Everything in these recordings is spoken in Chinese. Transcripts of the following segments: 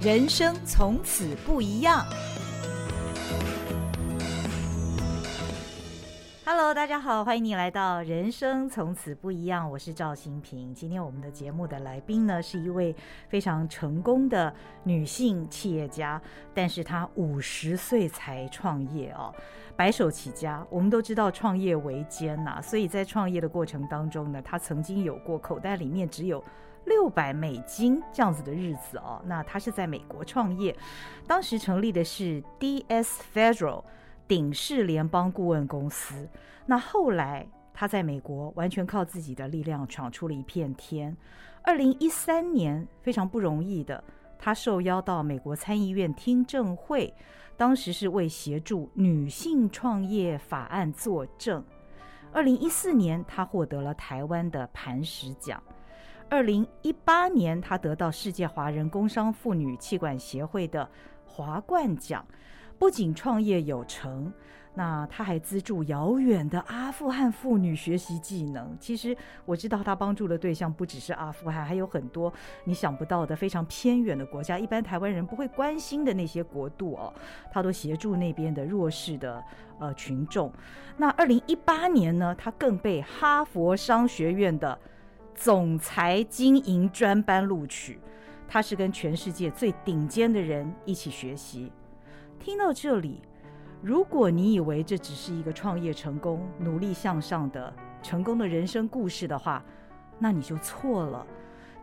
人生从此不一样。Hello，大家好，欢迎你来到《人生从此不一样》，我是赵新平。今天我们的节目的来宾呢，是一位非常成功的女性企业家，但是她五十岁才创业哦，白手起家。我们都知道创业维艰呐，所以在创业的过程当中呢，她曾经有过口袋里面只有六百美金这样子的日子哦。那她是在美国创业，当时成立的是 DS Federal。鼎世联邦顾问公司。那后来他在美国完全靠自己的力量闯出了一片天。二零一三年非常不容易的，他受邀到美国参议院听证会，当时是为协助女性创业法案作证。二零一四年，他获得了台湾的磐石奖。二零一八年，他得到世界华人工商妇女气管协会的华冠奖。不仅创业有成，那他还资助遥远的阿富汗妇女学习技能。其实我知道他帮助的对象不只是阿富汗，还有很多你想不到的非常偏远的国家，一般台湾人不会关心的那些国度哦，他都协助那边的弱势的呃群众。那二零一八年呢，他更被哈佛商学院的总裁经营专班录取，他是跟全世界最顶尖的人一起学习。听到这里，如果你以为这只是一个创业成功、努力向上的成功的人生故事的话，那你就错了。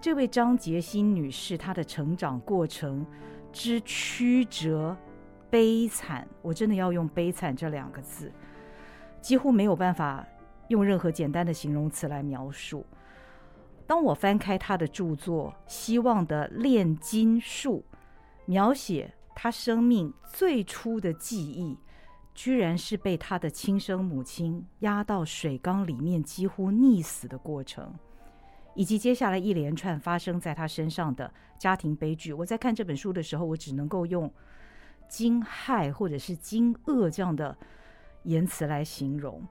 这位张杰欣女士，她的成长过程之曲折、悲惨，我真的要用“悲惨”这两个字，几乎没有办法用任何简单的形容词来描述。当我翻开他的著作《希望的炼金术》，描写。他生命最初的记忆，居然是被他的亲生母亲压到水缸里面几乎溺死的过程，以及接下来一连串发生在他身上的家庭悲剧。我在看这本书的时候，我只能够用惊骇或者是惊愕这样的言辞来形容。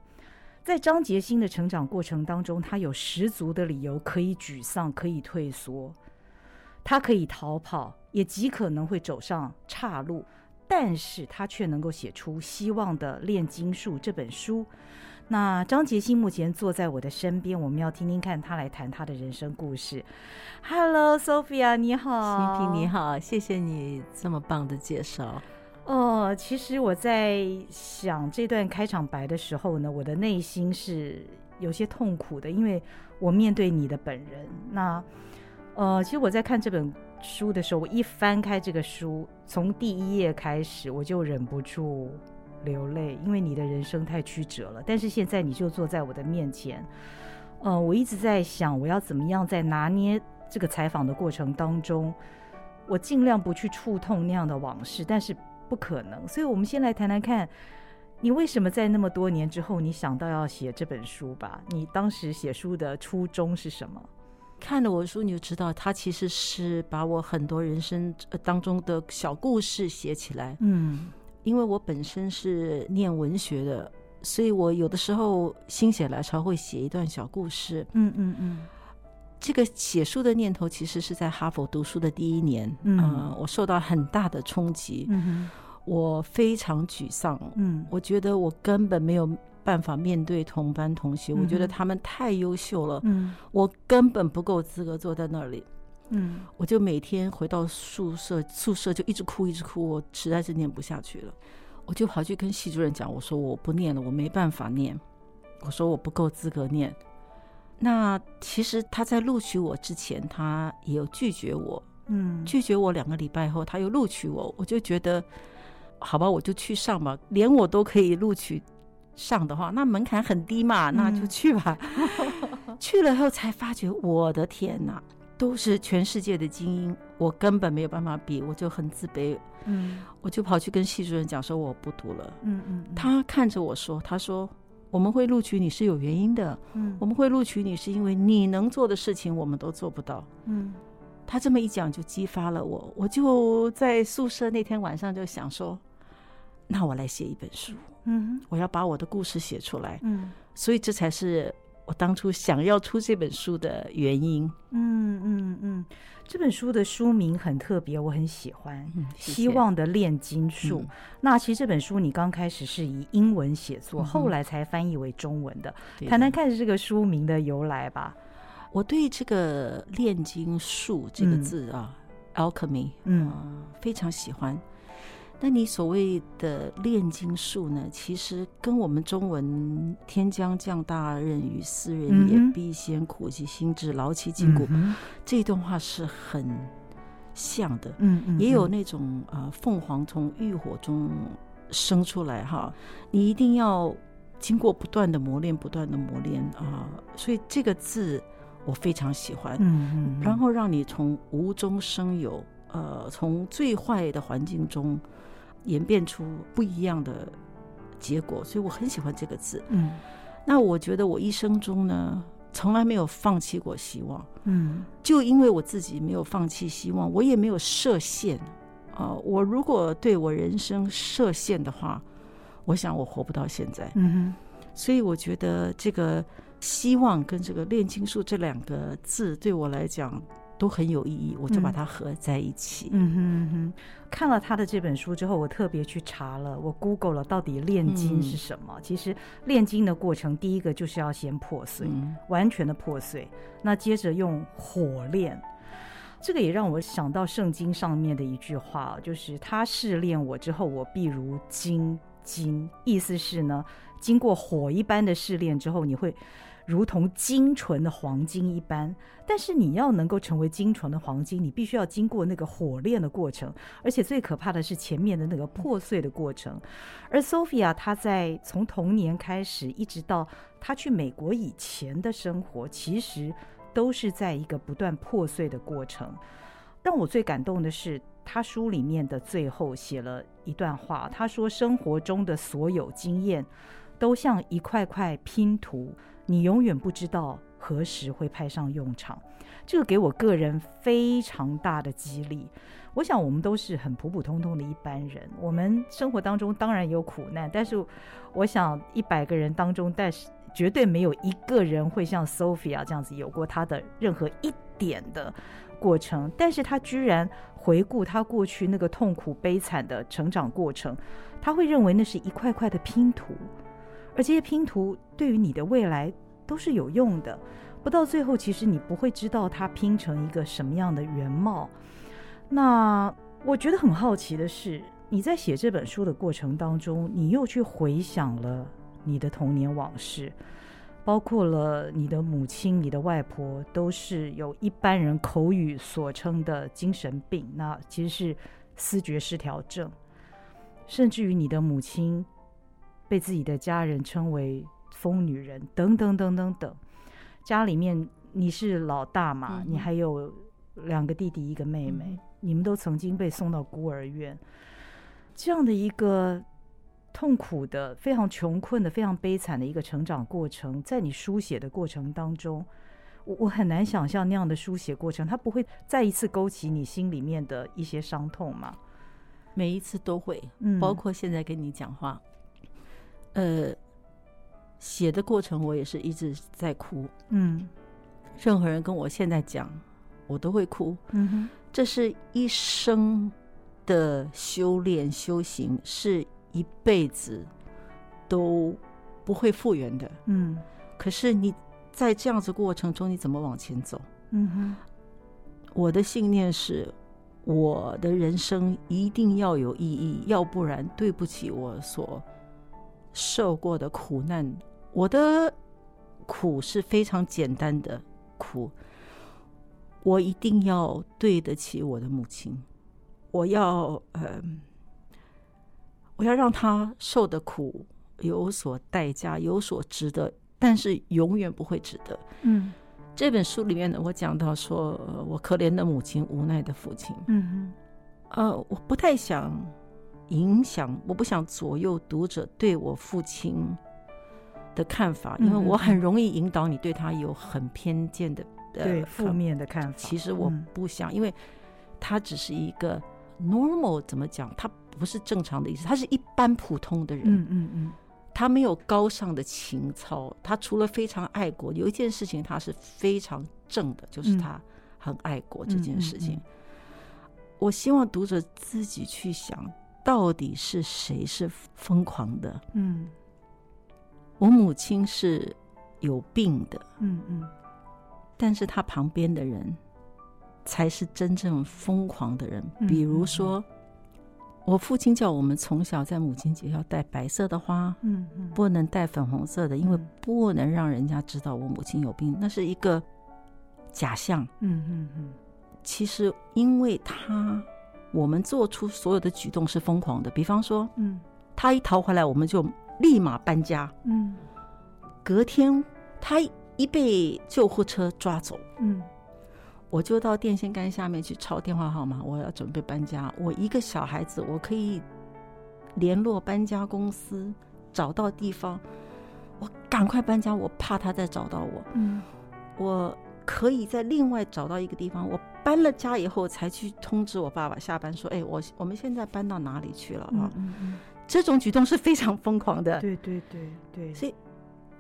在张杰新的成长过程当中，他有十足的理由可以沮丧，可以退缩。他可以逃跑，也极可能会走上岔路，但是他却能够写出《希望的炼金术》这本书。那张杰新目前坐在我的身边，我们要听听看他来谈他的人生故事。Hello，Sophia，你好，心屏你好，谢谢你这么棒的介绍。哦，其实我在想这段开场白的时候呢，我的内心是有些痛苦的，因为我面对你的本人那。呃，其实我在看这本书的时候，我一翻开这个书，从第一页开始，我就忍不住流泪，因为你的人生太曲折了。但是现在你就坐在我的面前，呃，我一直在想，我要怎么样在拿捏这个采访的过程当中，我尽量不去触痛那样的往事，但是不可能。所以，我们先来谈谈看，你为什么在那么多年之后，你想到要写这本书吧？你当时写书的初衷是什么？看了我的书，你就知道，他其实是把我很多人生当中的小故事写起来。嗯，因为我本身是念文学的，所以我有的时候心血来潮会写一段小故事。嗯嗯嗯，这个写书的念头其实是在哈佛读书的第一年。嗯，呃、我受到很大的冲击。嗯，我非常沮丧。嗯，我觉得我根本没有。办法面对同班同学，我觉得他们太优秀了，嗯，我根本不够资格坐在那里，嗯，我就每天回到宿舍，宿舍就一直哭，一直哭，我实在是念不下去了，我就跑去跟系主任讲，我说我不念了，我没办法念，我说我不够资格念。那其实他在录取我之前，他也有拒绝我，嗯，拒绝我两个礼拜后，他又录取我，我就觉得，好吧，我就去上吧，连我都可以录取。上的话，那门槛很低嘛，那就去吧。嗯、去了后才发觉，我的天哪，都是全世界的精英，我根本没有办法比，我就很自卑。嗯，我就跑去跟系主任讲说我不读了。嗯嗯，嗯，他看着我说，他说我们会录取你是有原因的。嗯，我们会录取你是因为你能做的事情我们都做不到。嗯，他这么一讲就激发了我，我就在宿舍那天晚上就想说。那我来写一本书，嗯，我要把我的故事写出来，嗯，所以这才是我当初想要出这本书的原因。嗯嗯嗯，这本书的书名很特别，我很喜欢。希望的炼金术。嗯，那其实这本书你刚开始是以英文写作，嗯，后来才翻译为中文的。谈谈看这个书名的由来吧。我对这个炼金术这个字啊，嗯，alchemy，嗯，呃，非常喜欢。那你所谓的炼金术呢？其实跟我们中文“天将降大任于斯人也，必先苦其心志，劳其筋骨”这段话是很像的。嗯嗯，也有那种啊，凤凰从浴火中生出来哈，你一定要经过不断的磨练，不断的磨练啊。所以这个字我非常喜欢。嗯嗯，然后让你从无中生有，呃，从最坏的环境中。演变出不一样的结果，所以我很喜欢这个字。嗯，那我觉得我一生中呢，从来没有放弃过希望。嗯，就因为我自己没有放弃希望，我也没有设限。啊、呃，我如果对我人生设限的话，我想我活不到现在。嗯哼，所以我觉得这个希望跟这个炼金术这两个字对我来讲。都很有意义，我就把它合在一起。嗯哼嗯哼，看了他的这本书之后，我特别去查了，我 Google 了到底炼金是什么。嗯、其实炼金的过程，第一个就是要先破碎，嗯、完全的破碎。那接着用火炼，这个也让我想到圣经上面的一句话，就是他试炼我之后，我必如金金。意思是呢，经过火一般的试炼之后，你会。如同精纯的黄金一般，但是你要能够成为精纯的黄金，你必须要经过那个火炼的过程，而且最可怕的是前面的那个破碎的过程。而 Sophia 她在从童年开始一直到她去美国以前的生活，其实都是在一个不断破碎的过程。让我最感动的是，他书里面的最后写了一段话，他说：“生活中的所有经验都像一块块拼图。”你永远不知道何时会派上用场，这个给我个人非常大的激励。我想我们都是很普普通通的一般人，我们生活当中当然有苦难，但是我想一百个人当中，但是绝对没有一个人会像 Sophia 这样子有过他的任何一点的过程。但是他居然回顾他过去那个痛苦悲惨的成长过程，他会认为那是一块块的拼图。而这些拼图对于你的未来都是有用的，不到最后，其实你不会知道它拼成一个什么样的原貌。那我觉得很好奇的是，你在写这本书的过程当中，你又去回想了你的童年往事，包括了你的母亲、你的外婆都是有一般人口语所称的精神病，那其实是思觉失调症，甚至于你的母亲。被自己的家人称为疯女人，等等等等等。家里面你是老大嘛？嗯、你还有两个弟弟，一个妹妹，嗯、你们都曾经被送到孤儿院。这样的一个痛苦的、非常穷困的、非常悲惨的一个成长过程，在你书写的过程当中，我我很难想象那样的书写过程，它不会再一次勾起你心里面的一些伤痛吗？每一次都会，嗯，包括现在跟你讲话。呃，写的过程我也是一直在哭，嗯，任何人跟我现在讲，我都会哭，嗯哼，这是一生的修炼修行，是一辈子都不会复原的，嗯，可是你在这样子过程中，你怎么往前走？嗯哼，我的信念是，我的人生一定要有意义，要不然对不起我所。受过的苦难，我的苦是非常简单的苦。我一定要对得起我的母亲，我要呃，我要让她受的苦有所代价，有所值得，但是永远不会值得。嗯，这本书里面呢，我讲到说，我可怜的母亲，无奈的父亲。嗯哼，呃，我不太想。影响，我不想左右读者对我父亲的看法，因为我很容易引导你对他有很偏见的、嗯、对负面的看法。其实我不想，因为他只是一个 normal，怎么讲？他不是正常的意思，他是一般普通的人。嗯嗯嗯。他没有高尚的情操，他除了非常爱国，有一件事情他是非常正的，就是他很爱国这件事情。嗯嗯嗯、我希望读者自己去想，到底是谁是疯狂的？嗯，我母亲是有病的，嗯嗯，但是他旁边的人才是真正疯狂的人，比如说。我父亲叫我们从小在母亲节要戴白色的花，嗯嗯，不能戴粉红色的，因为不能让人家知道我母亲有病，那是一个假象，嗯嗯嗯。其实因为他，我们做出所有的举动是疯狂的，比方说，嗯，他一逃回来，我们就立马搬家，嗯，隔天他一被救护车抓走，嗯。我就到电线杆下面去抄电话号码，我要准备搬家。我一个小孩子，我可以联络搬家公司，找到地方，我赶快搬家。我怕他再找到我。嗯，我可以在另外找到一个地方。我搬了家以后，才去通知我爸爸下班说：“哎，我我们现在搬到哪里去了啊？”嗯嗯，这种举动是非常疯狂的。对对对对，所以。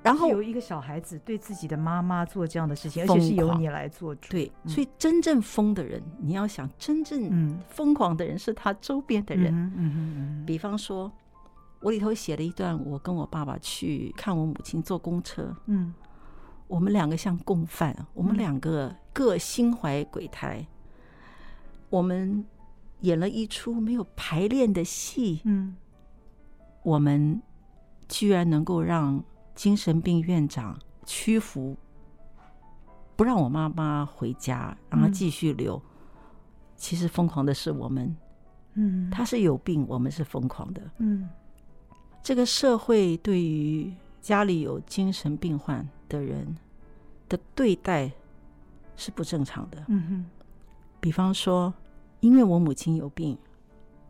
然后有一个小孩子对自己的妈妈做这样的事情，而且是由你来做主。对，所以真正疯的人，你要想，真正疯狂的人是他周边的人。嗯嗯嗯。比方说，我里头写了一段，我跟我爸爸去看我母亲坐公车。嗯。我们两个像共犯，我们两个各心怀鬼胎。我们演了一出没有排练的戏。嗯。我们居然能够让。精神病院长屈服，不让我妈妈回家，让她继续留。嗯、其实疯狂的是我们，嗯，他是有病，我们是疯狂的，嗯。这个社会对于家里有精神病患的人的对待是不正常的，嗯哼。比方说，因为我母亲有病，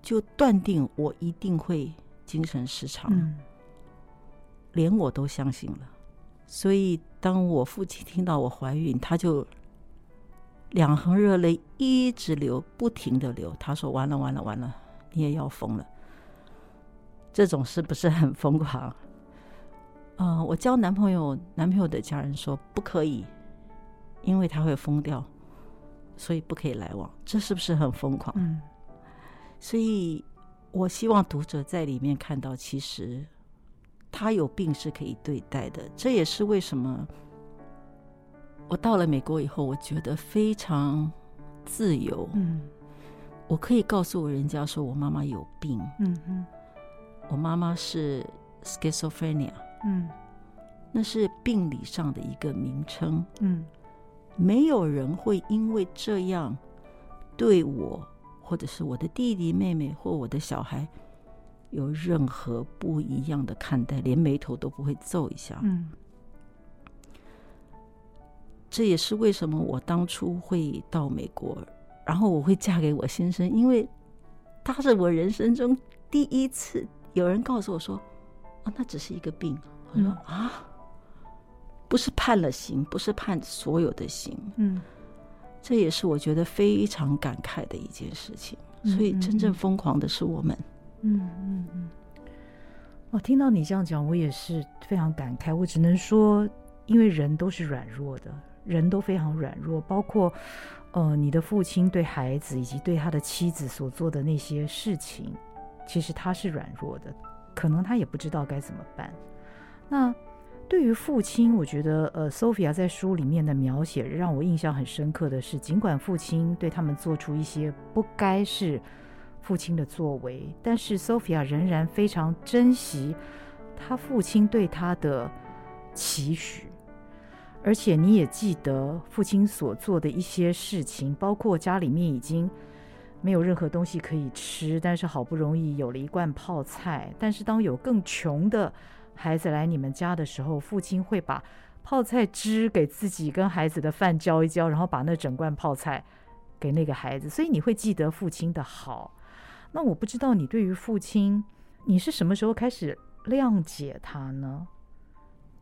就断定我一定会精神失常。嗯连我都相信了，所以当我父亲听到我怀孕，他就两行热泪一直流，不停的流。他说：“完了，完了，完了，你也要疯了。”这种是不是很疯狂？啊、呃，我交男朋友，男朋友的家人说不可以，因为他会疯掉，所以不可以来往。这是不是很疯狂？嗯。所以我希望读者在里面看到，其实。他有病是可以对待的，这也是为什么我到了美国以后，我觉得非常自由。嗯，我可以告诉我人家说我妈妈有病。嗯嗯，我妈妈是 schizophrenia。嗯，那是病理上的一个名称。嗯，没有人会因为这样对我，或者是我的弟弟妹妹或我的小孩。有任何不一样的看待，连眉头都不会皱一下。嗯，这也是为什么我当初会到美国，然后我会嫁给我先生，因为他是我人生中第一次有人告诉我说：“啊，那只是一个病。”我说：“啊，不是判了刑，不是判所有的刑。”嗯，这也是我觉得非常感慨的一件事情。所以，真正疯狂的是我们。嗯嗯嗯，我听到你这样讲，我也是非常感慨。我只能说，因为人都是软弱的，人都非常软弱，包括呃，你的父亲对孩子以及对他的妻子所做的那些事情，其实他是软弱的，可能他也不知道该怎么办。那对于父亲，我觉得呃，Sophia 在书里面的描写让我印象很深刻的是，尽管父亲对他们做出一些不该是。父亲的作为，但是 Sophia 仍然非常珍惜他父亲对他的期许，而且你也记得父亲所做的一些事情，包括家里面已经没有任何东西可以吃，但是好不容易有了一罐泡菜，但是当有更穷的孩子来你们家的时候，父亲会把泡菜汁给自己跟孩子的饭浇一浇，然后把那整罐泡菜给那个孩子，所以你会记得父亲的好。那我不知道你对于父亲，你是什么时候开始谅解他呢？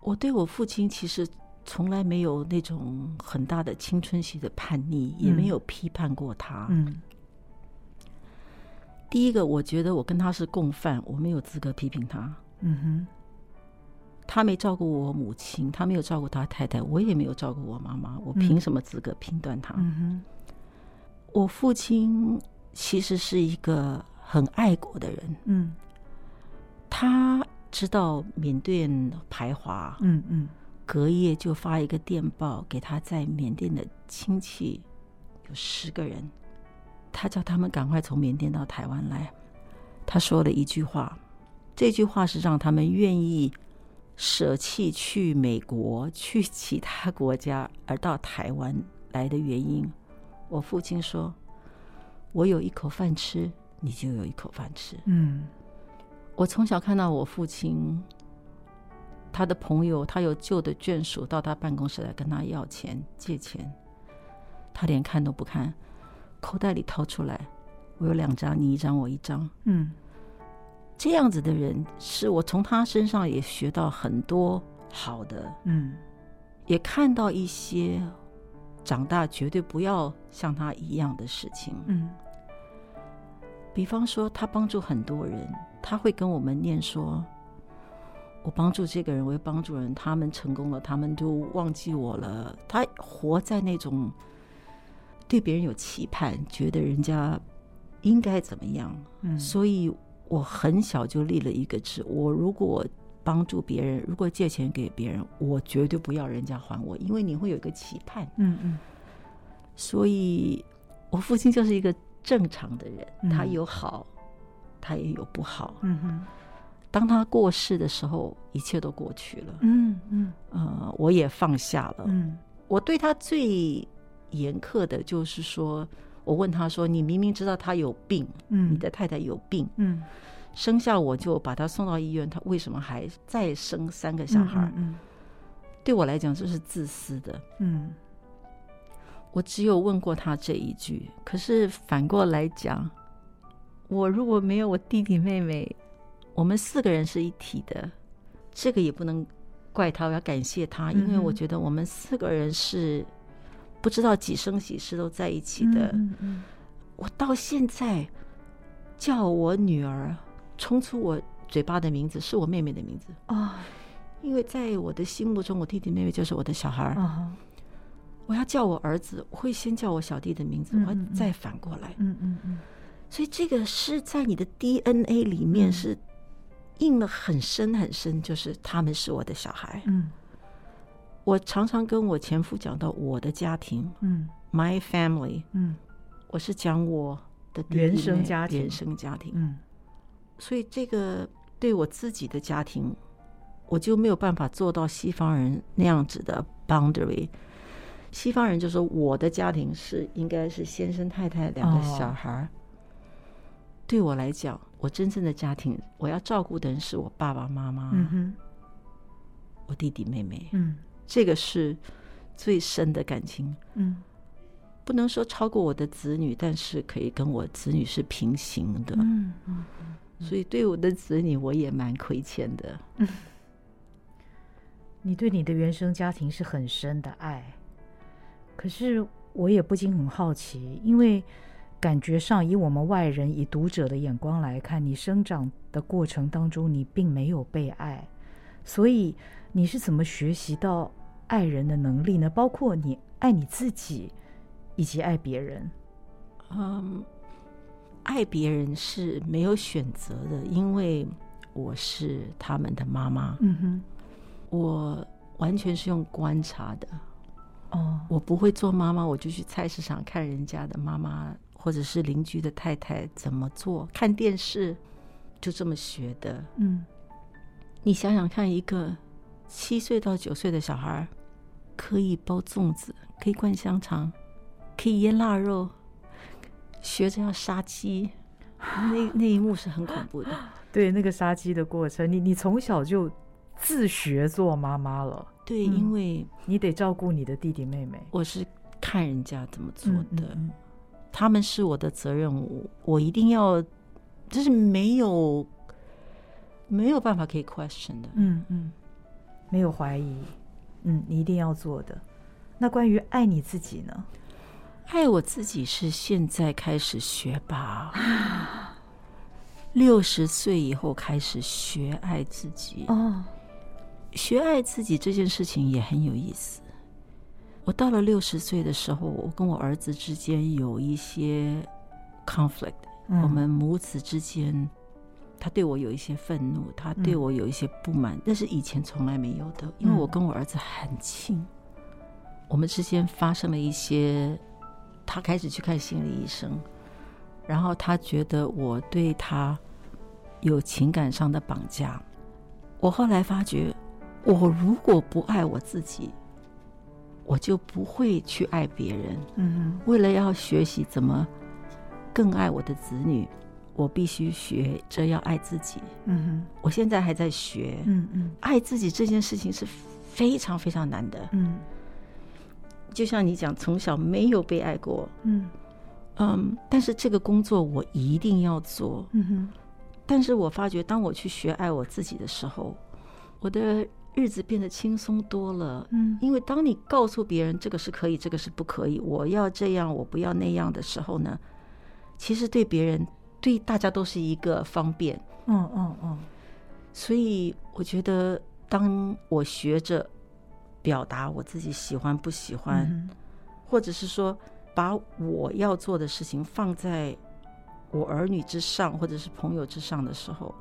我对我父亲其实从来没有那种很大的青春期的叛逆，嗯、也没有批判过他。嗯。第一个，我觉得我跟他是共犯，我没有资格批评他。嗯哼。他没照顾我母亲，他没有照顾他太太，我也没有照顾我妈妈，我凭什么资格评断他？嗯，我父亲其实是一个很爱国的人，嗯，他知道缅甸排华，嗯嗯，隔夜就发一个电报给他在缅甸的亲戚，有十个人，他叫他们赶快从缅甸到台湾来。他说了一句话，这句话是让他们愿意舍弃去美国、去其他国家，而到台湾来的原因。我父亲说：“我有一口饭吃，你就有一口饭吃。”嗯，我从小看到我父亲，他的朋友，他有旧的眷属到他办公室来跟他要钱、借钱，他连看都不看，口袋里掏出来。我有两张，你一张，我一张。嗯，这样子的人是我从他身上也学到很多好的，嗯，也看到一些长大绝对不要像他一样的事情。嗯，比方说他帮助很多人，他会跟我们念说：“我帮助这个人，我会帮助人，他们成功了，他们都忘记我了。”他活在那种对别人有期盼，觉得人家。应该怎么样？嗯，所以我很小就立了一个志：我如果帮助别人，如果借钱给别人，我绝对不要人家还我，因为你会有一个期盼。嗯嗯。所以，我父亲就是一个正常的人，他有好，他也有不好。嗯哼。当他过世的时候，一切都过去了。嗯嗯。呃，我也放下了。嗯。我对他最严苛的就是说。我问他说：“你明明知道他有病，嗯，你的太太有病，嗯，生下我就把他送到医院，他为什么还再生三个小孩？嗯，嗯，对我来讲这是自私的，嗯，我只有问过他这一句。可是反过来讲，我如果没有我弟弟妹妹，我们四个人是一体的，这个也不能怪他，我要感谢他，因为我觉得我们四个人是。”不知道几生几世都在一起的，嗯嗯、我到现在叫我女儿冲出我嘴巴的名字是我妹妹的名字啊，哦、因为在我的心目中，我弟弟妹妹就是我的小孩儿。哦、我要叫我儿子，我会先叫我小弟的名字，嗯、我再反过来。嗯嗯嗯，所以这个是在你的 DNA 里面是印了很深很深，就是他们是我的小孩。嗯。我常常跟我前夫讲到我的家庭，嗯，my family，嗯，我是讲我的原生家庭，原生家庭，嗯，所以这个对我自己的家庭，我就没有办法做到西方人那样子的 boundary。西方人就说我的家庭是应该是先生太太两个小孩，哦，对我来讲，我真正的家庭，我要照顾的人是我爸爸妈妈，嗯哼，我弟弟妹妹，嗯。这个是最深的感情，嗯，不能说超过我的子女，但是可以跟我子女是平行的，嗯嗯，所以对我的子女我也蛮亏欠的。嗯，你对你的原生家庭是很深的爱，可是我也不禁很好奇，因为感觉上以我们外人以读者的眼光来看，你生长的过程当中，你并没有被爱，所以。你是怎么学习到爱人的能力呢？包括你爱你自己，以及爱别人。嗯，爱别人是没有选择的，因为我是他们的妈妈。嗯哼，我完全是用观察的。哦，我不会做妈妈，我就去菜市场看人家的妈妈，或者是邻居的太太怎么做，看电视，就这么学的。嗯，你想想看，一个。七岁到九岁的小孩，可以包粽子，可以灌香肠，可以腌腊肉，学着要杀鸡，那那一幕是很恐怖的。对，那个杀鸡的过程，你你从小就自学做妈妈了。对，嗯、因为你得照顾你的弟弟妹妹。我是看人家怎么做的，嗯嗯嗯、他们是我的责任，我我一定要，就是没有没有办法可以 question 的。嗯嗯。没有怀疑，嗯，你一定要做的。那关于爱你自己呢？爱我自己是现在开始学吧，六十岁以后开始学爱自己。哦，学爱自己这件事情也很有意思。我到了六十岁的时候，我跟我儿子之间有一些 conflict，嗯，我们母子之间，他对我有一些愤怒，他对我有一些不满，那是以前从来没有的，因为我跟我儿子很亲，我们之间发生了一些，他开始去看心理医生，然后他觉得我对他有情感上的绑架，我后来发觉，我如果不爱我自己。我就不会去爱别人。嗯哼，为了要学习怎么更爱我的子女，我必须学着要爱自己。嗯哼，我现在还在学。嗯嗯，爱自己这件事情是非常非常难的。嗯，就像你讲，从小没有被爱过。嗯嗯，但是这个工作我一定要做。嗯哼，但是我发觉，当我去学爱我自己的时候，我的。日子变得轻松多了，嗯，因为当你告诉别人这个是可以，这个是不可以，我要这样，我不要那样的时候呢，其实对别人、对大家都是一个方便，嗯嗯嗯。所以我觉得，当我学着表达我自己喜欢不喜欢，或者是说把我要做的事情放在我儿女之上，或者是朋友之上的时候，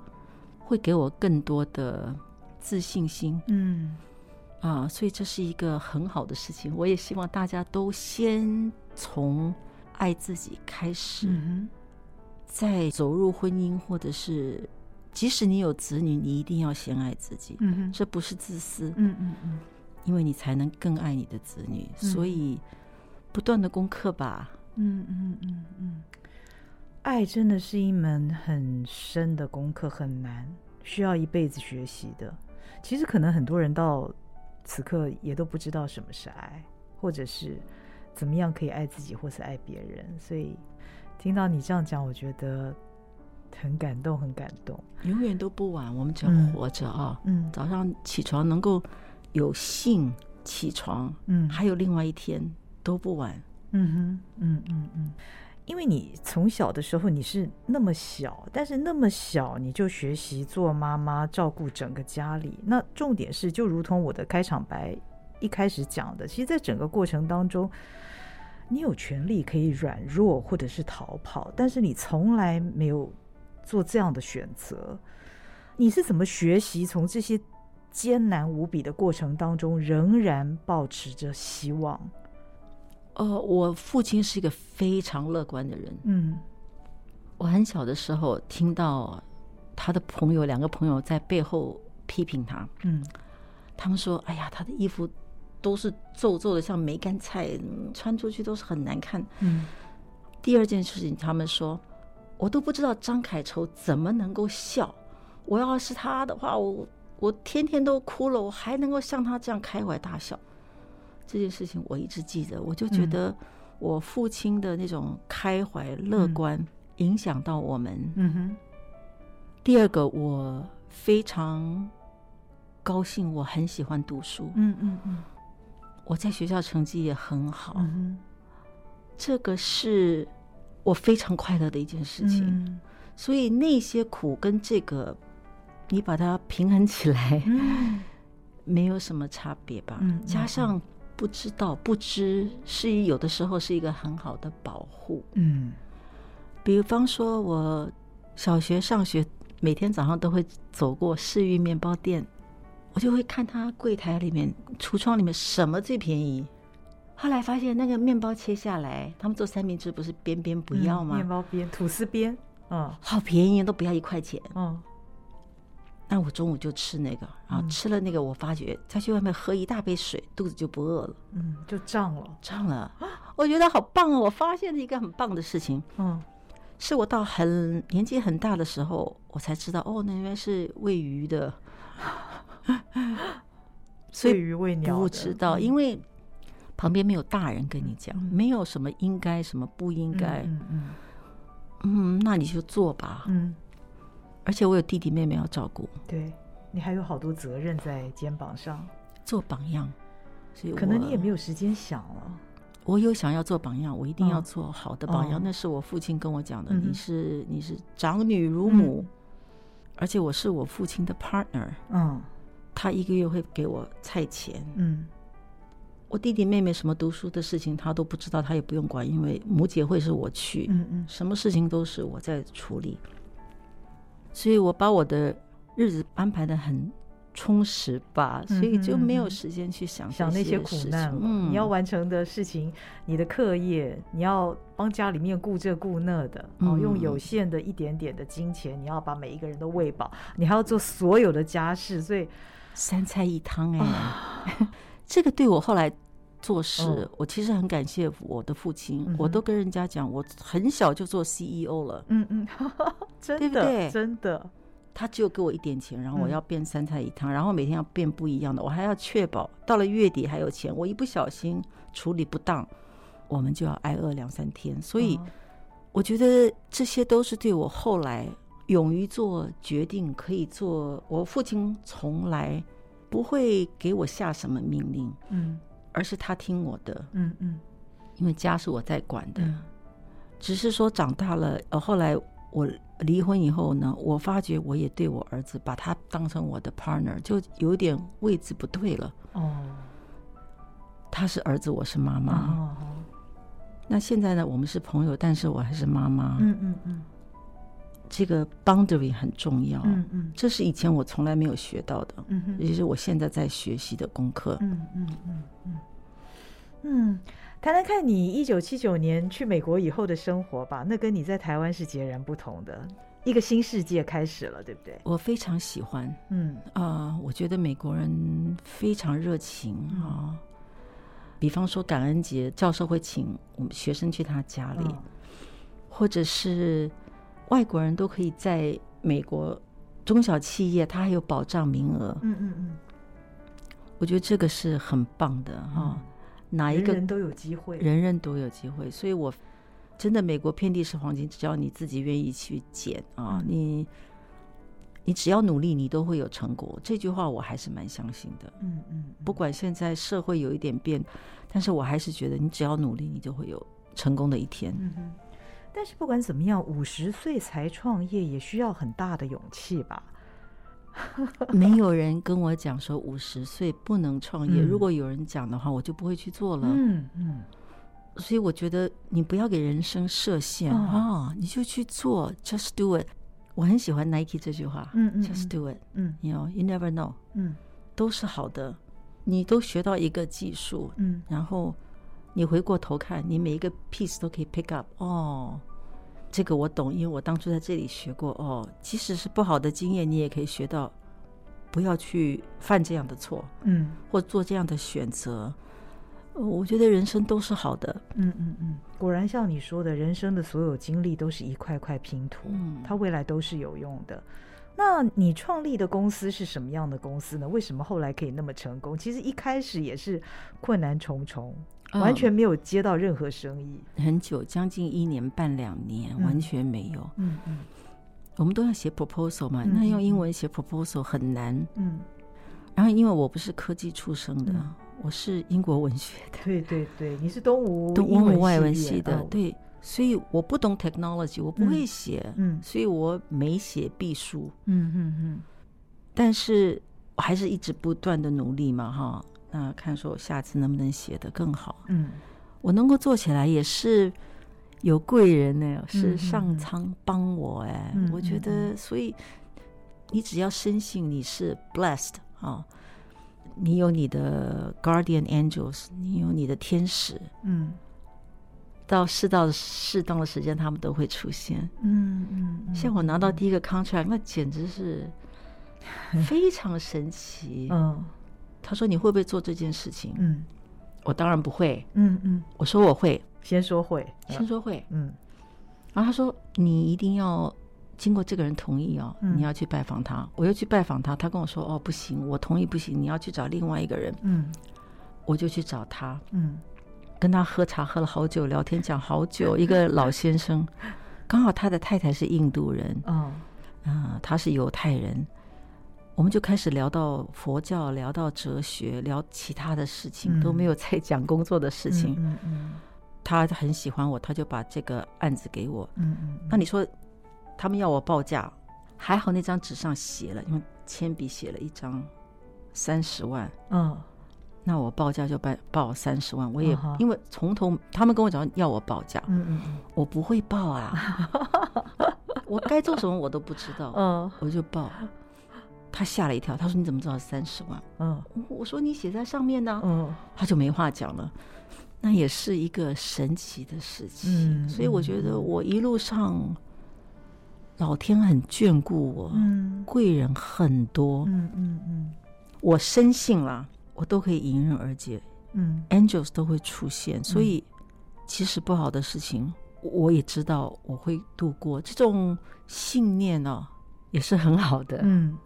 会给我更多的。自信心，嗯，啊，所以这是一个很好的事情。我也希望大家都先从爱自己开始，嗯，再走入婚姻，或者是即使你有子女，你一定要先爱自己。嗯哼，这不是自私，嗯嗯嗯，因为你才能更爱你的子女。嗯，所以不断的功课吧，嗯嗯嗯嗯，爱真的是一门很深的功课，很难，需要一辈子学习的。其实可能很多人到此刻也都不知道什么是爱，或者是怎么样可以爱自己，或是爱别人。所以听到你这样讲，我觉得很感动，很感动。永远都不晚，我们只要活着啊！嗯，早上起床能够有幸起床，嗯，还有另外一天都不晚。嗯哼，嗯嗯嗯。因为你从小的时候你是那么小，但是那么小你就学习做妈妈，照顾整个家里。那重点是，就如同我的开场白一开始讲的，其实，在整个过程当中，你有权利可以软弱或者是逃跑，但是你从来没有做这样的选择。你是怎么学习从这些艰难无比的过程当中，仍然保持着希望？呃，我父亲是一个非常乐观的人。嗯，我很小的时候听到他的朋友两个朋友在背后批评他。嗯，他们说：“哎呀，他的衣服都是皱皱的，像梅干菜，穿出去都是很难看。”嗯，第二件事情，他们说：“我都不知道张凯愁怎么能够笑。我要是他的话，我我天天都哭了，我还能够像他这样开怀大笑。”这件事情我一直记得，我就觉得我父亲的那种开怀乐观影响到我们。嗯哼。第二个，我非常高兴，我很喜欢读书。嗯嗯嗯。我在学校成绩也很好。嗯。这个是我非常快乐的一件事情。所以那些苦跟这个，你把它平衡起来，没有什么差别吧？加上。不知道，不知是有的时候是一个很好的保护。嗯，比方说，我小学上学，每天早上都会走过市域面包店，我就会看他柜台里面、橱窗里面什么最便宜。后来发现那个面包切下来，他们做三明治不是边边不要吗？面包边、吐司边，嗯，好便宜，都不要一块钱。嗯。那我中午就吃那个，然后吃了那个，我发觉再去外面喝一大杯水，肚子就不饿了。嗯，就胀了，胀了。我觉得好棒哦！我发现了一个很棒的事情。嗯，是我到很年纪很大的时候，我才知道哦，那原来是喂鱼的。所以鱼喂鸟不知道，因为旁边没有大人跟你讲，没有什么应该，什么不应该。嗯嗯。嗯，那你就做吧。嗯。而且我有弟弟妹妹要照顾，对，你还有好多责任在肩膀上，做榜样，所以可能你也没有时间想了。我有想要做榜样，我一定要做好的榜样。哦、那是我父亲跟我讲的。嗯、你是你是长女如母，嗯、而且我是我父亲的 partner。嗯，他一个月会给我菜钱。嗯，我弟弟妹妹什么读书的事情他都不知道，他也不用管，因为母姐会是我去。嗯嗯，什么事情都是我在处理，所以我把我的日子安排的很充实吧，所以就没有时间去想想那些苦难。嗯，你要完成的事情，你的课业，你要帮家里面顾这顾那的，哦，用有限的一点点的金钱，你要把每一个人都喂饱，你还要做所有的家事，所以三菜一汤哎，这个对我后来做事，我其实很感谢我的父亲，我都跟人家讲，我很小就做 CEO 了，嗯嗯，真的，对不对？真的。他只有给我一点钱，然后我要变三菜一汤，嗯、然后每天要变不一样的，我还要确保到了月底还有钱。我一不小心处理不当，我们就要挨饿两三天。所以我觉得这些都是对我后来勇于做决定可以做。我父亲从来不会给我下什么命令，嗯，而是他听我的，嗯嗯，因为家是我在管的，嗯、只是说长大了，呃，后来我。离婚以后呢，我发觉我也对我儿子把他当成我的 partner，就有点位置不对了。哦，他是儿子，我是妈妈。哦，那现在呢，我们是朋友，但是我还是妈妈。嗯嗯嗯，这个 boundary 很重要。嗯嗯，这是以前我从来没有学到的。嗯哼，也是我现在在学习的功课。嗯嗯嗯嗯嗯。谈谈看你一九七九年去美国以后的生活吧，那跟你在台湾是截然不同的，一个新世界开始了，对不对？我非常喜欢，嗯啊、呃，我觉得美国人非常热情啊，嗯、比方说感恩节，教授会请我们学生去他家里，嗯、或者是外国人都可以在美国中小企业，它还有保障名额，嗯嗯嗯，我觉得这个是很棒的哈。嗯哪一个人都有机会，人人都有机会，所以我真的美国遍地是黄金，只要你自己愿意去捡啊，嗯、你你只要努力，你都会有成果。这句话我还是蛮相信的。嗯嗯，嗯不管现在社会有一点变，但是我还是觉得你只要努力，你就会有成功的一天。嗯哼，但是不管怎么样，五十岁才创业也需要很大的勇气吧。没有人跟我讲说五十岁不能创业。如果有人讲的话，我就不会去做了。嗯嗯。所以我觉得你不要给人生设限啊，你就去做，just do it。我很喜欢 Nike 这句话。嗯嗯。Just do it。嗯。You know, you never know。嗯。都是好的，你都学到一个技术。嗯。然后你回过头看，你每一个 piece 都可以 pick up。哦。这个我懂，因为我当初在这里学过哦。即使是不好的经验，你也可以学到，不要去犯这样的错，嗯，或做这样的选择。我觉得人生都是好的，嗯嗯嗯。果然像你说的，人生的所有经历都是一块块拼图，嗯，它未来都是有用的。那你创立的公司是什么样的公司呢？为什么后来可以那么成功？其实一开始也是困难重重。完全没有接到任何生意，很久，将近一年半两年，完全没有。嗯嗯，我们都要写 proposal 嘛，那用英文写 proposal 很难。嗯，然后因为我不是科技出身的，我是英国文学的。对对对，你是东吴东吴外文系的，对，所以我不懂 technology，我不会写，嗯，所以我没写必输。嗯嗯嗯，但是我还是一直不断的努力嘛，哈。那看说我下次能不能写得更好？嗯，我能够做起来也是有贵人呢，是上苍帮我哎。我觉得，所以你只要深信你是 blessed 啊，你有你的 guardian angels，你有你的天使，嗯，到适当的适当的时间，他们都会出现。嗯嗯，像我拿到第一个 contract，那简直是 非常神奇。嗯。他说：“你会不会做这件事情？”嗯，我当然不会。嗯嗯，我说我会，先说会，先说会。嗯，然后他说：“你一定要经过这个人同意哦，你要去拜访他。”我又去拜访他，他跟我说：“哦，不行，我同意不行，你要去找另外一个人。”嗯，我就去找他。嗯，跟他喝茶喝了好久，聊天讲好久。一个老先生，刚好他的太太是印度人。哦，啊，他是犹太人。我们就开始聊到佛教，聊到哲学，聊其他的事情，都没有在讲工作的事情。嗯嗯，他很喜欢我，他就把这个案子给我。嗯嗯，那你说他们要我报价，还好那张纸上写了，用铅笔写了一张三十万，嗯，那我报价就报报三十万。我也、嗯、因为从头他们跟我讲要我报价，嗯嗯嗯，我不会报啊，我该做什么我都不知道，嗯，我就报。他吓了一跳，他说：“你怎么知道三十万？”嗯，我说：“你写在上面呢。”嗯，他就没话讲了。那也是一个神奇的事情，嗯，所以我觉得我一路上，老天很眷顾我，嗯，贵人很多，嗯嗯嗯，我深信啦，我都可以迎刃而解，嗯，angels 都会出现，所以其实不好的事情，我也知道我会度过，这种信念呢，也是很好的，嗯。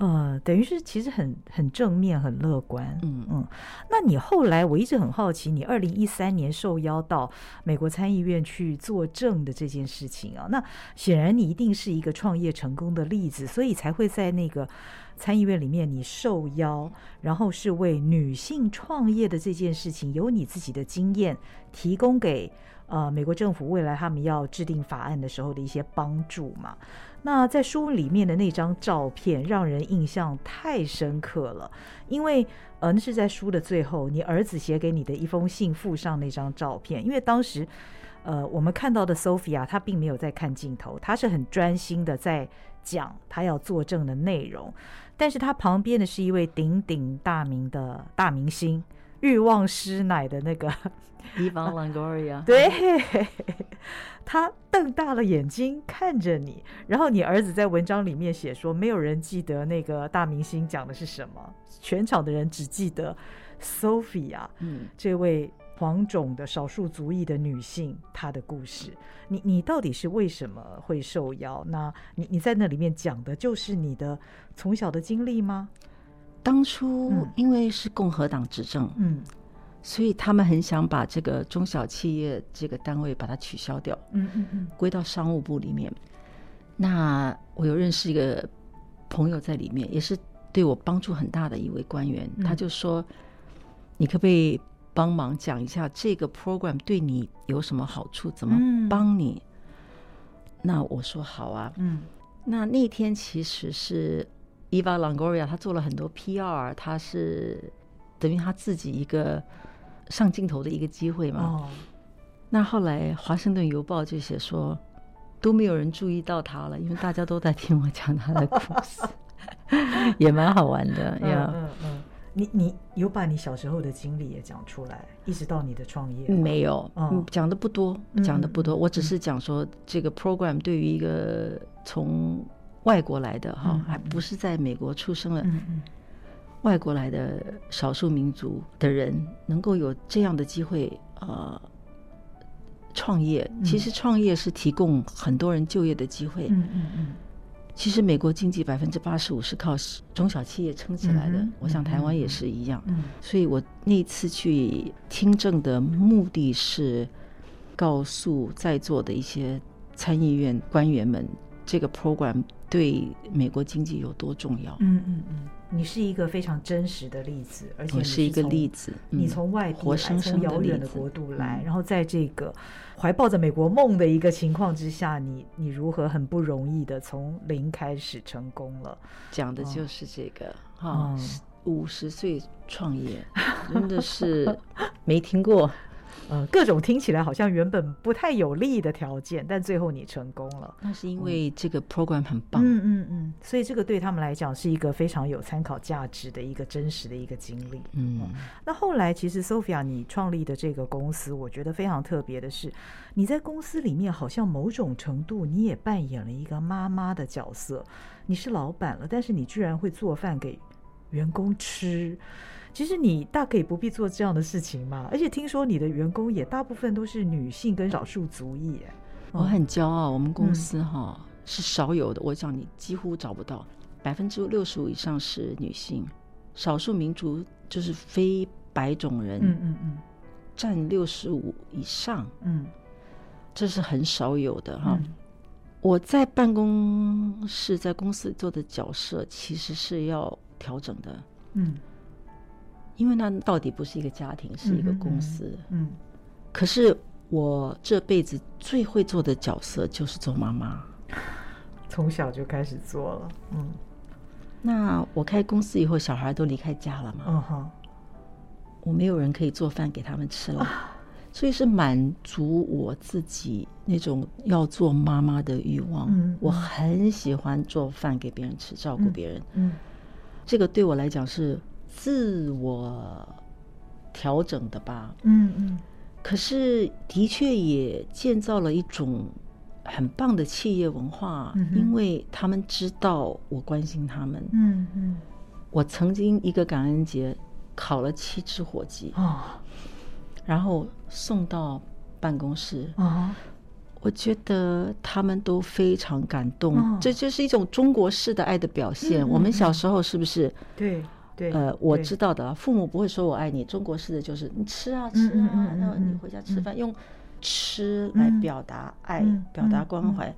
呃，等于是其实很很正面，很乐观。嗯嗯，那你后来我一直很好奇，你二零一三年受邀到美国参议院去作证的这件事情啊，那显然你一定是一个创业成功的例子，所以才会在那个参议院里面你受邀，然后是为女性创业的这件事情，有你自己的经验提供给呃美国政府未来他们要制定法案的时候的一些帮助嘛。那在书里面的那张照片让人印象太深刻了，因为呃，那是在书的最后，你儿子写给你的一封信附上那张照片。因为当时，呃，我们看到的 Sophia 她并没有在看镜头，她是很专心的在讲她要作证的内容，但是她旁边的是一位鼎鼎大名的大明星。欲望师奶的那个 Eva Longoria，对，他瞪大了眼睛看着你，然后你儿子在文章里面写说，没有人记得那个大明星讲的是什么，全场的人只记得 Sophia，嗯，这位黄种的少数族裔的女性，她的故事。你你到底是为什么会受邀？那你你在那里面讲的就是你的从小的经历吗？当初因为是共和党执政，嗯，所以他们很想把这个中小企业这个单位把它取消掉，嗯嗯嗯，归到商务部里面。那我有认识一个朋友在里面，也是对我帮助很大的一位官员，他就说：“你可不可以帮忙讲一下这个 program 对你有什么好处，怎么帮你？”那我说：“好啊。”嗯，那那天其实是。Eva Longoria，他做了很多 PR，他是等于他自己一个上镜头的一个机会嘛。哦。那后来《华盛顿邮报》就写说，都没有人注意到他了，因为大家都在听我讲他的故事，也蛮好玩的呀。嗯嗯，你你有把你小时候的经历也讲出来，一直到你的创业？没有，嗯，讲的不多，讲的不多。我只是讲说这个 program 对于一个从外国来的哈，还不是在美国出生了。外国来的少数民族的人能够有这样的机会，呃，创业。其实创业是提供很多人就业的机会。嗯嗯嗯。其实美国经济百分之八十五是靠中小企业撑起来的。我想台湾也是一样。嗯。所以我那次去听证的目的是告诉在座的一些参议院官员们，这个 program。对美国经济有多重要？嗯嗯嗯，你是一个非常真实的例子，而且我是一个例子。你从外地来，从遥远的国度来，嗯、然后在这个怀抱着美国梦的一个情况之下，你你如何很不容易的从零开始成功了？讲的就是这个哈，五十岁创业真的是没听过。呃，各种听起来好像原本不太有利的条件，但最后你成功了。那是因为这个 program 很棒。嗯嗯嗯，所以这个对他们来讲是一个非常有参考价值的一个真实的一个经历。嗯，那后来其实 Sophia 你创立的这个公司，我觉得非常特别的是，你在公司里面好像某种程度你也扮演了一个妈妈的角色。你是老板了，但是你居然会做饭给员工吃。其实你大可以不必做这样的事情嘛，而且听说你的员工也大部分都是女性跟少数族裔，我很骄傲，我们公司哈、嗯、是少有的，我想你几乎找不到，百分之六十五以上是女性，少数民族就是非白种人，嗯嗯嗯，占六十五以上，嗯，这是很少有的哈。嗯、我在办公室在公司做的角色其实是要调整的，嗯。因为那到底不是一个家庭，是一个公司。嗯，嗯，可是我这辈子最会做的角色就是做妈妈，从小就开始做了。嗯，那我开公司以后，小孩都离开家了嘛，嗯哼，我没有人可以做饭给他们吃了，所以是满足我自己那种要做妈妈的欲望。嗯，我很喜欢做饭给别人吃，照顾别人。嗯，这个对我来讲是自我调整的吧。嗯嗯，可是的确也建造了一种。很棒的企业文化，嗯、因为他们知道我关心他们。嗯嗯，我曾经一个感恩节烤了七只火鸡，哦，然后送到办公室。哦，我觉得他们都非常感动。哦、这就是一种中国式的爱的表现。嗯、我们小时候是不是？对对。呃，我知道的，父母不会说我爱你。中国式的就是你吃啊吃啊，那你回家吃饭用。吃来表达爱，嗯、表达关怀，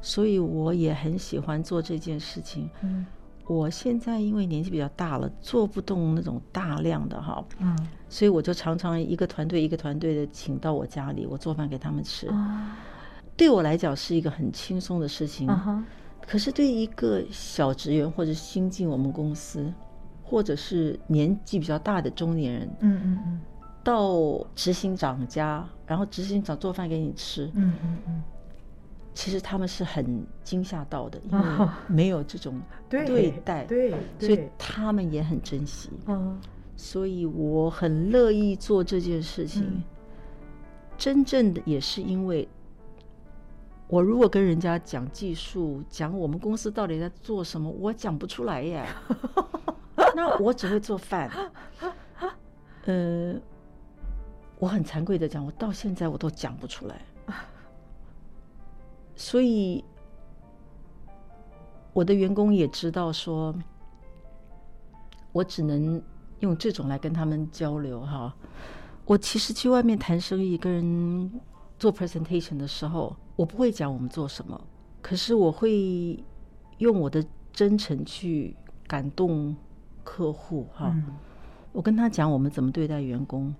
所以我也很喜欢做这件事情。嗯、我现在因为年纪比较大了，做不动那种大量的哈，嗯、所以我就常常一个团队一个团队的请到我家里，我做饭给他们吃。哦、对我来讲是一个很轻松的事情。哦、可是对一个小职员或者新进我们公司，或者是年纪比较大的中年人，嗯嗯嗯。到执行长家，然后执行长做饭给你吃，嗯嗯嗯，其实他们是很惊吓到的，因为没有这种 对待，对，所以他们也很珍惜。嗯，所以我很乐意做这件事情。真正的也是因为，我如果跟人家讲技术，讲我们公司到底在做什么，我讲不出来耶。那我只会做饭，呃。我很惭愧的讲，我到现在我都讲不出来，所以我的员工也知道说，我只能用这种来跟他们交流哈。我其实去外面谈生意，跟人做 presentation 的时候，我不会讲我们做什么，可是我会用我的真诚去感动客户哈。我跟他讲我们怎么对待员工。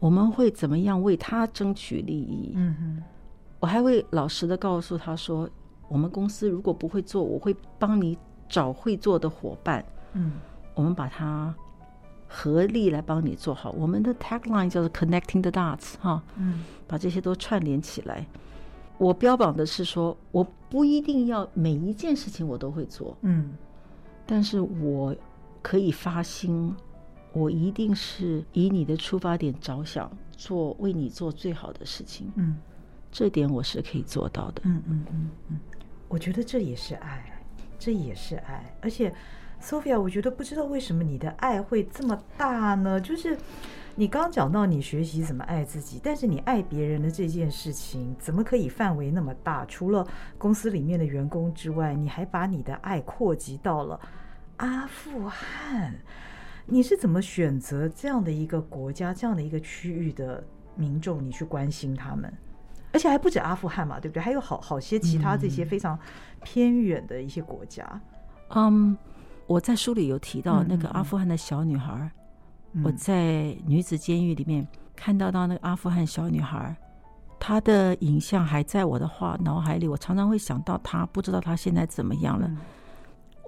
我们会怎么样为他争取利益？嗯哼，我还会老实的告诉他说，我们公司如果不会做，我会帮你找会做的伙伴。嗯，我们把它合力来帮你做好。我们的 tagline 叫做 “Connecting the Dots” 哈，嗯，把这些都串联起来。我标榜的是说，我不一定要每一件事情我都会做，嗯，但是我可以发心。我一定是以你的出发点着想，做为你做最好的事情。嗯，这点我是可以做到的。嗯嗯嗯嗯，我觉得这也是爱，这也是爱。而且，Sophia，我觉得不知道为什么你的爱会这么大呢？就是你刚讲到你学习怎么爱自己，但是你爱别人的这件事情，怎么可以范围那么大？除了公司里面的员工之外，你还把你的爱扩及到了阿富汗。你是怎么选择这样的一个国家、这样的一个区域的民众，你去关心他们？而且还不止阿富汗嘛，对不对？还有好好些其他这些非常偏远的一些国家。嗯，um, 我在书里有提到那个阿富汗的小女孩。嗯、我在女子监狱里面看到到那个阿富汗小女孩，她的影像还在我的话脑海里。我常常会想到她，不知道她现在怎么样了。嗯、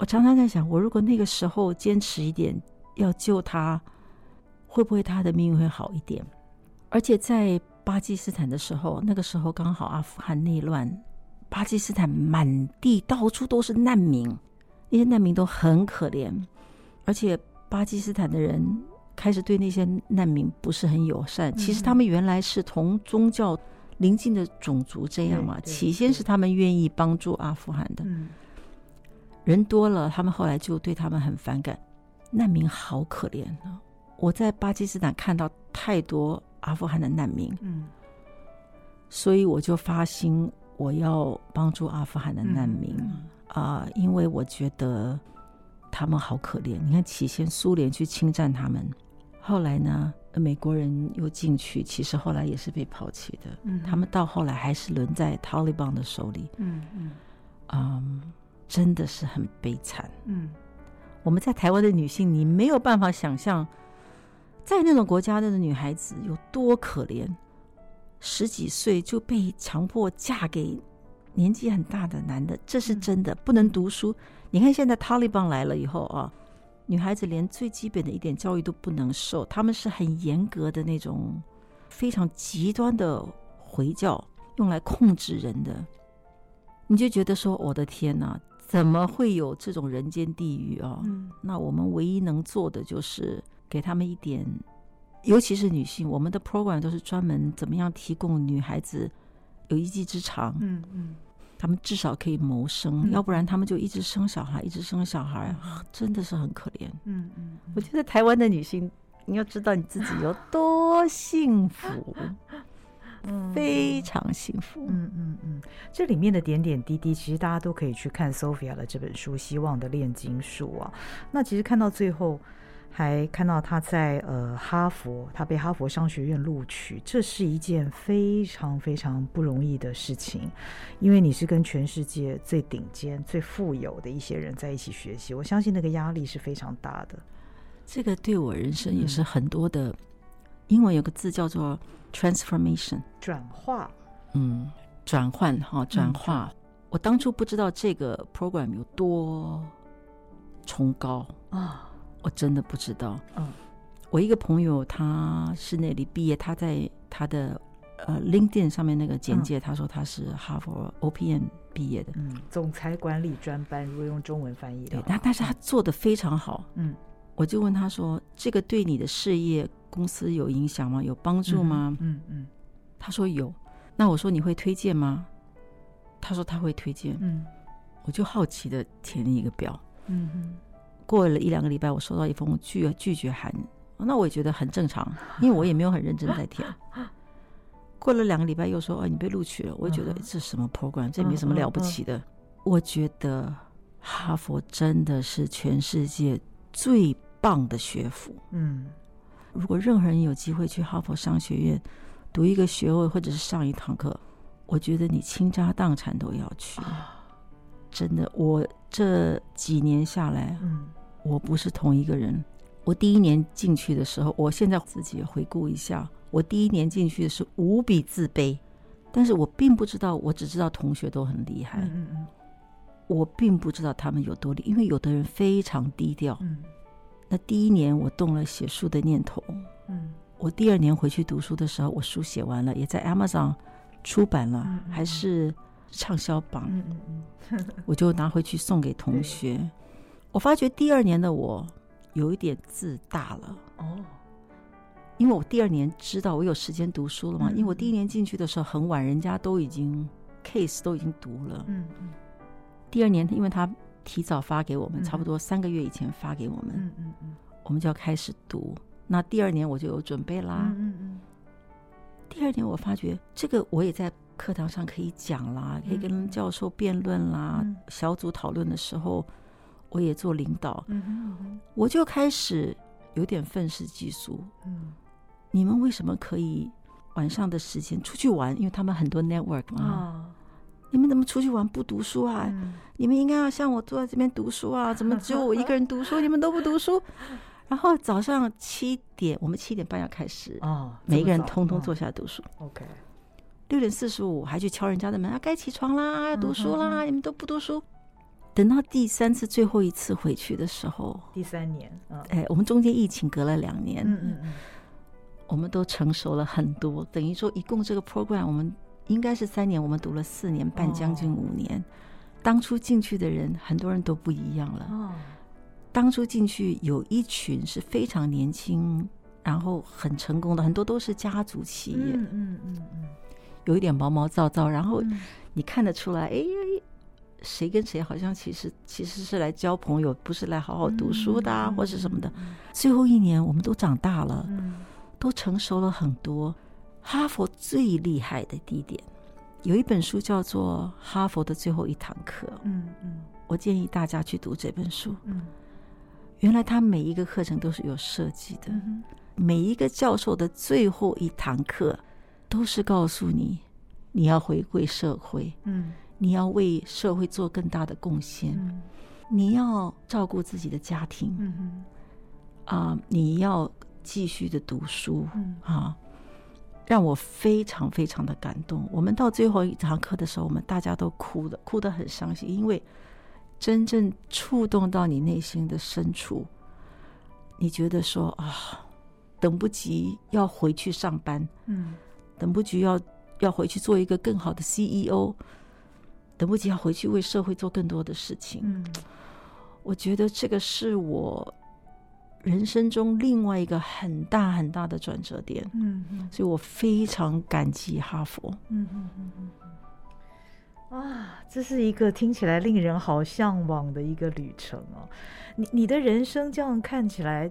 我常常在想，我如果那个时候坚持一点。要救他，会不会他的命运会好一点？而且在巴基斯坦的时候，那个时候刚好阿富汗内乱，巴基斯坦满地到处都是难民，那些难民都很可怜，而且巴基斯坦的人开始对那些难民不是很友善。其实他们原来是同宗教邻近的种族这样嘛，起先是他们愿意帮助阿富汗的，人多了，他们后来就对他们很反感。难民好可怜啊！我在巴基斯坦看到太多阿富汗的难民，嗯，所以我就发心我要帮助阿富汗的难民啊，因为我觉得他们好可怜。你看，起先苏联去侵占他们，后来呢，美国人又进去，其实后来也是被抛弃的。嗯，他们到后来还是轮在塔利班的手里。嗯真的是很悲惨。嗯。我们在台湾的女性，你没有办法想象，在那种国家的女孩子有多可怜，十几岁就被强迫嫁给年纪很大的男的，这是真的，不能读书。你看现在塔利班来了以后啊，女孩子连最基本的一点教育都不能受，他们是很严格的那种，非常极端的回教，用来控制人的。你就觉得说，我的天哪，怎么会有这种人间地狱啊？嗯，那我们唯一能做的就是给他们一点，尤其是女性，我们的 program 都是专门怎么样提供女孩子有一技之长。嗯嗯。他们至少可以谋生，嗯、要不然他们就一直生小孩，一直生小孩，嗯、真的是很可怜。嗯嗯，我觉得台湾的女性，你要知道你自己有多幸福，嗯、非常幸福。嗯嗯嗯，这里面的点点滴滴，其实大家都可以去看 Sophia 的这本书《希望的炼金术》啊。那其实看到最后。还看到他在呃哈佛，他被哈佛商学院录取，这是一件非常非常不容易的事情，因为你是跟全世界最顶尖、最富有的一些人在一起学习，我相信那个压力是非常大的。这个对我人生也是很多的，嗯、英文有个字叫做 transformation，转化，嗯，转换哈，转化。嗯、我当初不知道这个 program 有多崇高啊。我真的不知道。嗯，我一个朋友他是那里毕业，他在他的呃 LinkedIn 上面那个简介，他说他是哈佛 OPM 毕业的。嗯，总裁管理专班，如果用中文翻译的。对，但但是他做的非常好。嗯，我就问他说：“这个对你的事业公司有影响吗？有帮助吗？”嗯嗯，他说有。那我说你会推荐吗？他说他会推荐。嗯，我就好奇的填了一个表。嗯嗯。过了一两个礼拜，我收到一封拒拒绝函，那我也觉得很正常，因为我也没有很认真在填。过了两个礼拜，又说：“哦，你被录取了。”我也觉得这什么 program？这没什么了不起的。我觉得哈佛真的是全世界最棒的学府。嗯，如果任何人有机会去哈佛商学院读一个学位或者是上一堂课，我觉得你倾家荡产都要去。真的，我这几年下来，嗯。我不是同一个人。我第一年进去的时候，我现在自己回顾一下，我第一年进去的是无比自卑，但是我并不知道，我只知道同学都很厉害。嗯嗯，我并不知道他们有多厉害，因为有的人非常低调。嗯，那第一年我动了写书的念头。嗯，我第二年回去读书的时候，我书写完了，也在 Amazon 出版了，嗯嗯，还是畅销榜。我就拿回去送给同学。我发觉第二年的我有一点自大了哦，因为我第二年知道我有时间读书了嘛，因为我第一年进去的时候很晚，人家都已经 case 都已经读了。嗯嗯。第二年，因为他提早发给我们，差不多三个月以前发给我们，嗯嗯嗯，我们就要开始读。那第二年我就有准备啦。嗯嗯。第二年我发觉这个我也在课堂上可以讲啦，可以跟教授辩论啦，小组讨论的时候。我也做领导，嗯嗯、我就开始有点愤世嫉俗。嗯，你们为什么可以晚上的时间出去玩？因为他们很多 network 嘛。哦、你们怎么出去玩不读书啊？嗯、你们应该要像我坐在这边读书啊？怎么只有我一个人读书？你们都不读书？然后早上七点，我们七点半要开始哦，每一个人通通坐下来读书。哦、OK，六点四十五还去敲人家的门啊，该起床啦，要读书啦，你们都不读书。等到第三次、最后一次回去的时候，第三年，嗯，哎，我们中间疫情隔了两年，嗯嗯嗯，我们都成熟了很多。等于说，一共这个 program 我们应该是三年，我们读了四年半，将近五年。哦、当初进去的人，很多人都不一样了。哦，当初进去有一群是非常年轻，然后很成功的，很多都是家族企业，嗯嗯嗯嗯，有一点毛毛躁躁，然后你看得出来，哎。谁跟谁好像其实其实是来交朋友，不是来好好读书的，或是什么的。最后一年我们都长大了，嗯、都成熟了很多。哈佛最厉害的地点，有一本书叫做《哈佛的最后一堂课》。嗯嗯，我建议大家去读这本书。嗯，原来他每一个课程都是有设计的，嗯、每一个教授的最后一堂课都是告诉你，你要回归社会。嗯。你要为社会做更大的贡献，嗯、你要照顾自己的家庭，啊、嗯啊呃，你要继续的读书，嗯、啊，让我非常非常的感动。我们到最后一堂课的时候，我们大家都哭了，哭得很伤心，因为真正触动到你内心的深处，你觉得说啊，等不及要回去上班，嗯，等不及要要回去做一个更好的 CEO，等不及要回去为社会做更多的事情。嗯，我觉得这个是我。人生中另外一个很大很大的转折点，嗯，嗯，所以我非常感激哈佛，嗯嗯嗯嗯，啊，这是一个听起来令人好向往的一个旅程哦。你你的人生这样看起来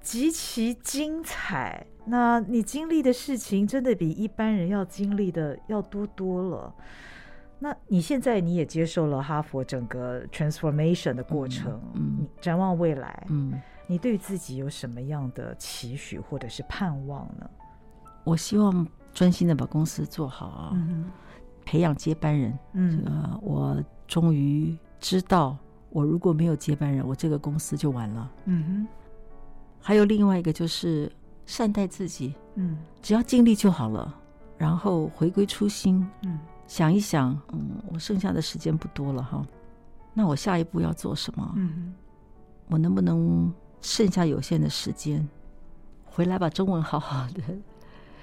极其精彩，那你经历的事情真的比一般人要经历的要多多了。那你现在你也接受了哈佛整个 transformation 的过程，嗯，嗯，展望未来，嗯，你对自己有什么样的期许或者是盼望呢？我希望专心的把公司做好啊，嗯、培养接班人。嗯，呃，我终于知道，我如果没有接班人，我这个公司就完了。嗯哼。还有另外一个就是善待自己，嗯，只要尽力就好了，然后回归初心，嗯。想一想，嗯，我剩下的时间不多了哈，那我下一步要做什么？嗯，我能不能剩下有限的时间，回来把中文好好的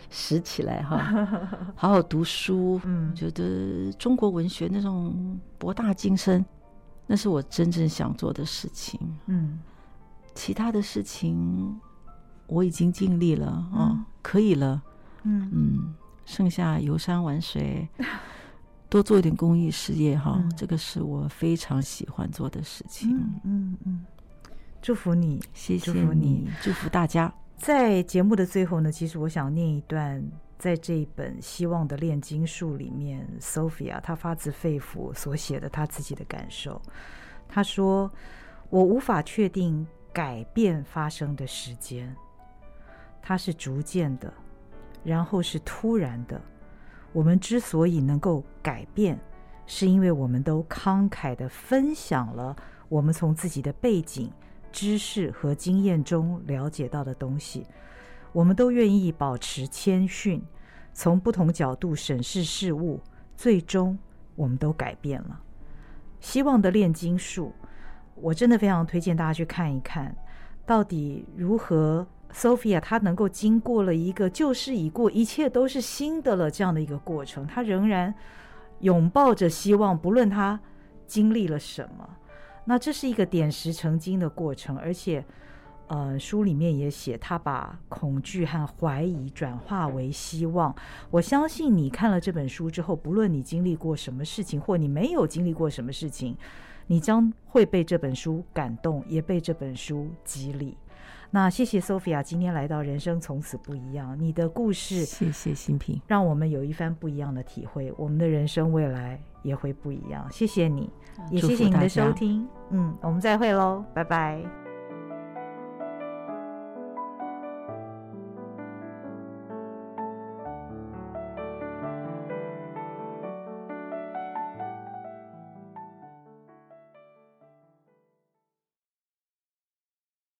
拾起来哈，好好读书。嗯，觉得中国文学那种博大精深，那是我真正想做的事情。嗯，其他的事情我已经尽力了啊，嗯，可以了。嗯嗯，剩下游山玩水。多做一点公益事业哈，嗯，这个是我非常喜欢做的事情。嗯嗯，嗯，祝福你，谢谢你，祝福你，祝福大家。在节目的最后呢，其实我想念一段，在这一本《希望的炼金术》里面，Sophia 她发自肺腑所写的她自己的感受。她说：“我无法确定改变发生的时间，它是逐渐的，然后是突然的。”我们之所以能够改变，是因为我们都慷慨地分享了我们从自己的背景、知识和经验中了解到的东西。我们都愿意保持谦逊，从不同角度审视事物，最终我们都改变了。希望的炼金术，我真的非常推荐大家去看一看，到底如何。Sophia，她能够经过了一个旧事已过，一切都是新的了这样的一个过程，她仍然拥抱着希望，不论她经历了什么。那这是一个点石成金的过程，而且，呃，书里面也写，她把恐惧和怀疑转化为希望。我相信你看了这本书之后，不论你经历过什么事情，或你没有经历过什么事情，你将会被这本书感动，也被这本书激励。那谢谢 Sophia 今天来到《人生从此不一样》，你的故事，谢谢新平，让我们有一番不一样的体会，我们的人生未来也会不一样。谢谢你，也谢谢你的收听，嗯，我们再会喽，拜拜。